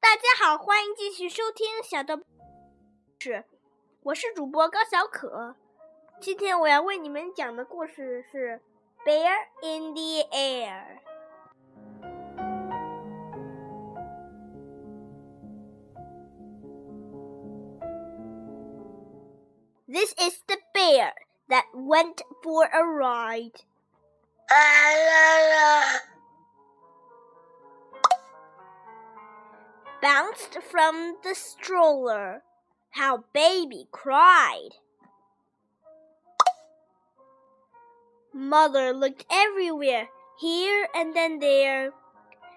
大家好，欢迎继续收听小豆是，我是主播高小可。今天我要为你们讲的故事是《Bear in the Air》。This is the bear that went for a ride. Bounced from the stroller. How baby cried. Mother looked everywhere, here and then there,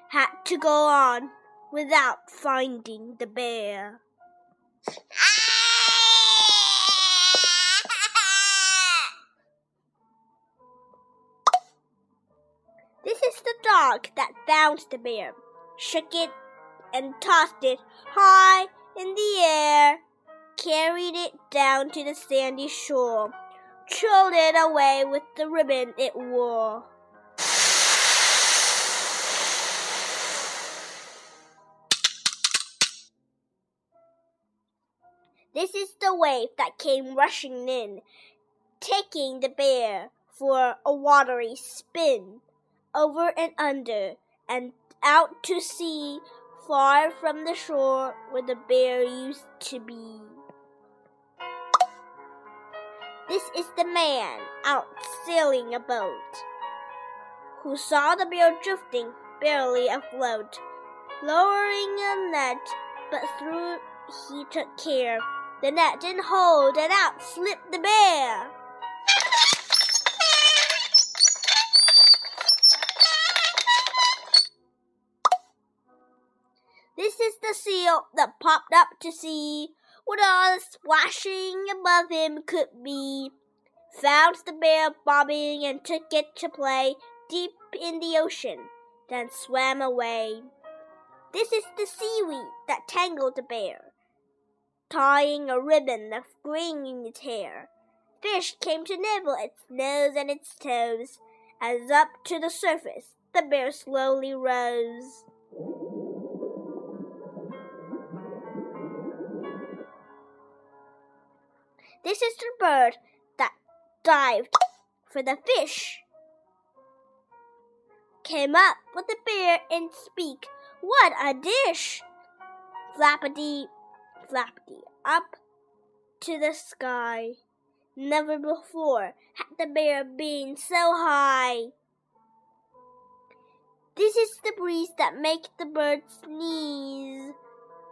had to go on without finding the bear. This is the dog that found the bear, shook it and tossed it high in the air, carried it down to the sandy shore, trolled it away with the ribbon it wore. This is the wave that came rushing in, taking the bear for a watery spin, over and under, and out to sea far from the shore where the bear used to be. This is the man out sailing a boat who saw the bear drifting barely afloat, lowering a net, but through he took care the net didn't hold, and out slipped the bear. The seal that popped up to see what all the splashing above him could be. Found the bear bobbing and took it to play deep in the ocean, then swam away. This is the seaweed that tangled the bear, tying a ribbon of green in its hair. Fish came to nibble its nose and its toes, as up to the surface the bear slowly rose. This is the bird that dived for the fish. Came up with the bear in speak. What a dish! Flappity, flappity, up to the sky. Never before had the bear been so high. This is the breeze that makes the bird sneeze.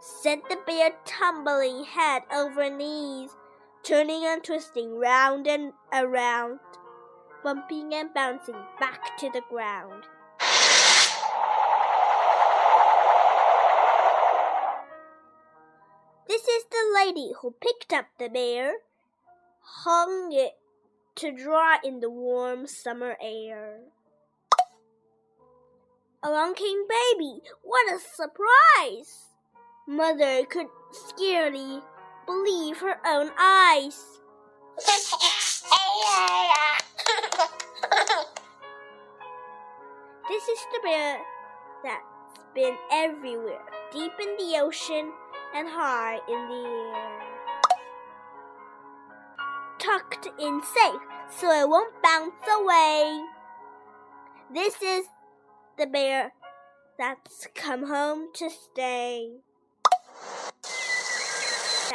Sent the bear tumbling head over knees turning and twisting round and around, bumping and bouncing back to the ground. This is the lady who picked up the bear, hung it to dry in the warm summer air. Along came baby. What a surprise! Mother could scarcely believe her own eyes. this is the bear that's been everywhere, deep in the ocean and high in the air. Tucked in safe so it won't bounce away. This is the bear that's come home to stay.